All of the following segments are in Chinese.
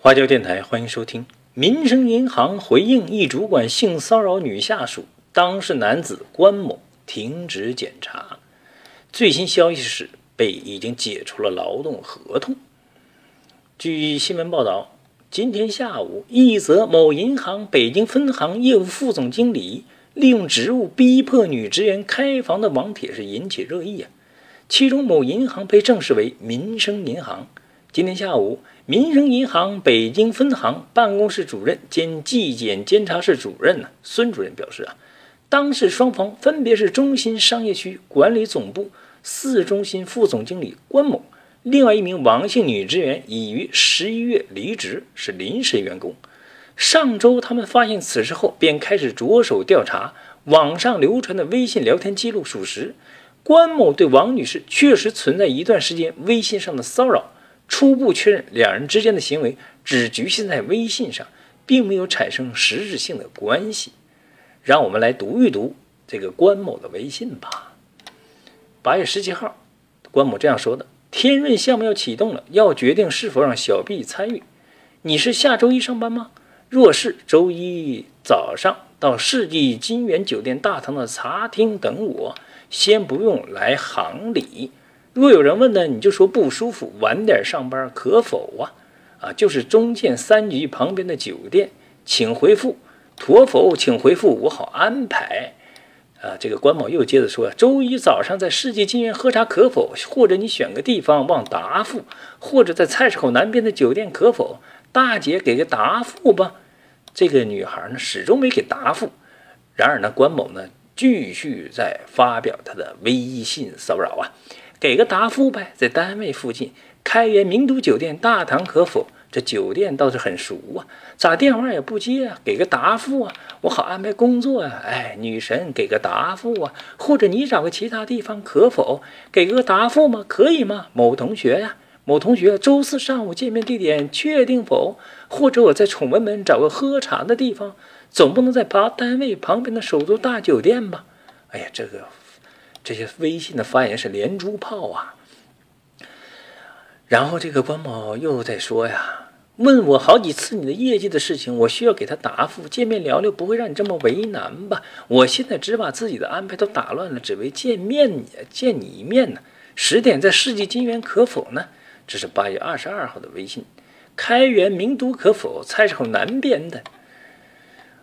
花椒电台欢迎收听。民生银行回应一主管性骚扰女下属，当事男子关某停职检查。最新消息是，被已经解除了劳动合同。据新闻报道，今天下午，一则某银行北京分行业务副总经理利用职务逼迫女职员开房的网帖是引起热议啊。其中某银行被证实为民生银行。今天下午。民生银行北京分行办公室主任兼纪检监察室主任呢，孙主任表示啊，当事双方分别是中心商业区管理总部四中心副总经理关某，另外一名王姓女职员已于十一月离职，是临时员工。上周他们发现此事后，便开始着手调查网上流传的微信聊天记录属实，关某对王女士确实存在一段时间微信上的骚扰。初步确认两人之间的行为只局限在微信上，并没有产生实质性的关系。让我们来读一读这个关某的微信吧。八月十七号，关某这样说的：“天润项目要启动了，要决定是否让小 B 参与。你是下周一上班吗？若是，周一早上到世纪金源酒店大堂的茶厅等我，先不用来行里里。”若有人问呢，你就说不舒服，晚点上班可否啊？啊，就是中建三局旁边的酒店，请回复妥否，请回复我好安排。啊，这个关某又接着说，周一早上在世纪金源喝茶可否？或者你选个地方望答复，或者在菜市口南边的酒店可否？大姐给个答复吧。这个女孩呢，始终没给答复。然而呢，关某呢，继续在发表他的微信骚扰啊。给个答复呗，在单位附近开元名都酒店大堂可否？这酒店倒是很熟啊，咋电话也不接啊？给个答复啊，我好安排工作啊！哎，女神，给个答复啊！或者你找个其他地方可否？给个答复吗？可以吗？某同学呀，某同学，周四上午见面地点确定否？或者我在崇文门找个喝茶的地方，总不能在旁单位旁边的首都大酒店吧？哎呀，这个。这些微信的发言是连珠炮啊！然后这个关某又在说呀，问我好几次你的业绩的事情，我需要给他答复。见面聊聊不会让你这么为难吧？我现在只把自己的安排都打乱了，只为见面你见你一面呢。十点在世纪金源可否呢？这是八月二十二号的微信。开元名都可否？菜市口南边的。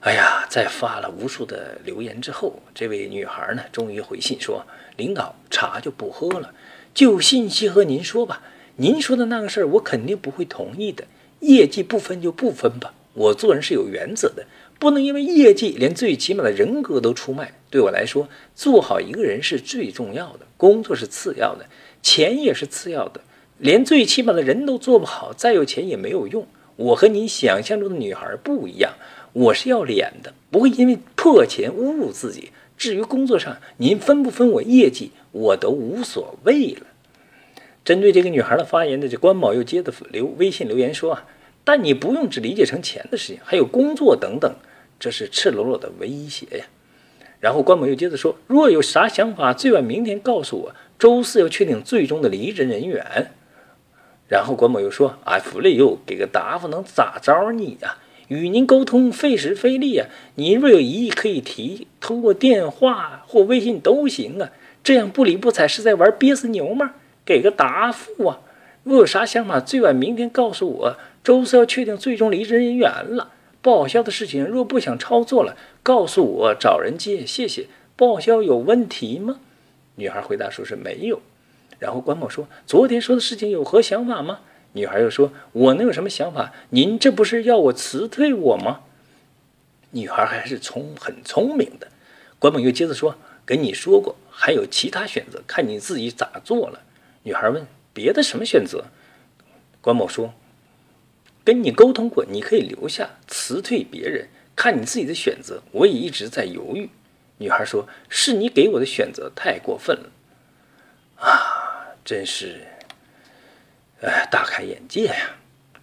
哎呀，在发了无数的留言之后，这位女孩呢，终于回信说：“领导，茶就不喝了，就信息和您说吧。您说的那个事儿，我肯定不会同意的。业绩不分就不分吧，我做人是有原则的，不能因为业绩连最起码的人格都出卖。对我来说，做好一个人是最重要的，工作是次要的，钱也是次要的。连最起码的人都做不好，再有钱也没有用。我和您想象中的女孩不一样。”我是要脸的，不会因为破钱侮辱自己。至于工作上，您分不分我业绩，我都无所谓了。针对这个女孩的发言的这关某又接着留微信留言说啊，但你不用只理解成钱的事情，还有工作等等，这是赤裸裸的威胁呀。然后关某又接着说，若有啥想法，最晚明天告诉我，周四要确定最终的离职人员。然后关某又说啊，弗雷又给个答复，能咋着你呀？与您沟通费时费力啊！您若有疑义可以提，通过电话或微信都行啊。这样不理不睬是在玩憋死牛吗？给个答复啊！若有啥想法，最晚明天告诉我。周四要确定最终离职人员了。报销的事情若不想操作了，告诉我找人接。谢谢。报销有问题吗？女孩回答说是没有。然后关某说：“昨天说的事情有何想法吗？”女孩又说：“我能有什么想法？您这不是要我辞退我吗？”女孩还是聪很聪明的。关某又接着说：“跟你说过，还有其他选择，看你自己咋做了。”女孩问：“别的什么选择？”关某说：“跟你沟通过，你可以留下，辞退别人，看你自己的选择。我也一直在犹豫。”女孩说：“是你给我的选择太过分了，啊，真是。”哎，大开眼界呀！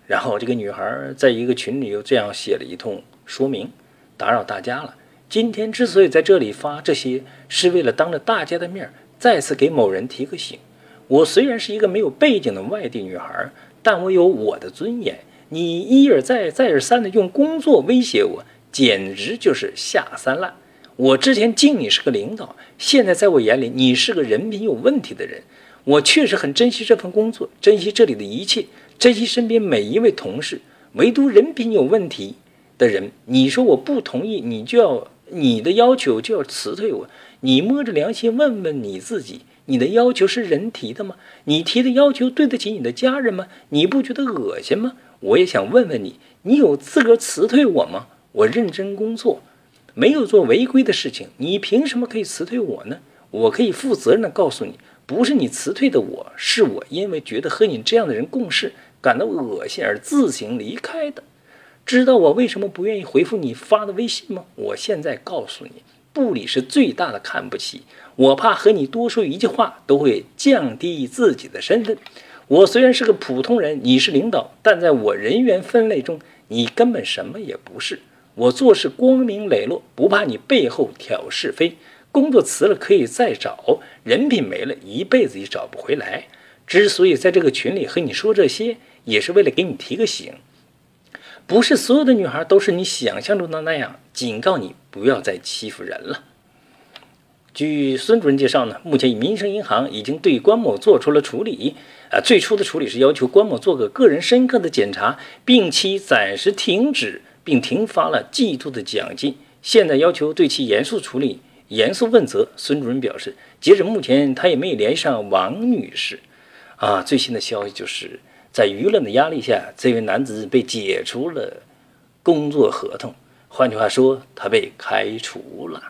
然后这个女孩在一个群里又这样写了一通说明，打扰大家了。今天之所以在这里发这些，是为了当着大家的面再次给某人提个醒。我虽然是一个没有背景的外地女孩，但我有我的尊严。你一而再、再而三的用工作威胁我，简直就是下三滥。我之前敬你是个领导，现在在我眼里你是个人品有问题的人。我确实很珍惜这份工作，珍惜这里的一切，珍惜身边每一位同事，唯独人品有问题的人，你说我不同意，你就要你的要求就要辞退我。你摸着良心问问你自己，你的要求是人提的吗？你提的要求对得起你的家人吗？你不觉得恶心吗？我也想问问你，你有资格辞退我吗？我认真工作。没有做违规的事情，你凭什么可以辞退我呢？我可以负责任的告诉你，不是你辞退的我，是我因为觉得和你这样的人共事感到恶心而自行离开的。知道我为什么不愿意回复你发的微信吗？我现在告诉你，不理是最大的看不起，我怕和你多说一句话都会降低自己的身份。我虽然是个普通人，你是领导，但在我人员分类中，你根本什么也不是。我做事光明磊落，不怕你背后挑是非。工作辞了可以再找，人品没了一辈子也找不回来。之所以在这个群里和你说这些，也是为了给你提个醒。不是所有的女孩都是你想象中的那样。警告你不要再欺负人了。据孙主任介绍呢，目前民生银行已经对关某做出了处理。啊，最初的处理是要求关某做个个人深刻的检查，并期暂时停止。并停发了季度的奖金，现在要求对其严肃处理、严肃问责。孙主任表示，截止目前，他也没有联系上王女士。啊，最新的消息就是在舆论的压力下，这位男子被解除了工作合同，换句话说，他被开除了。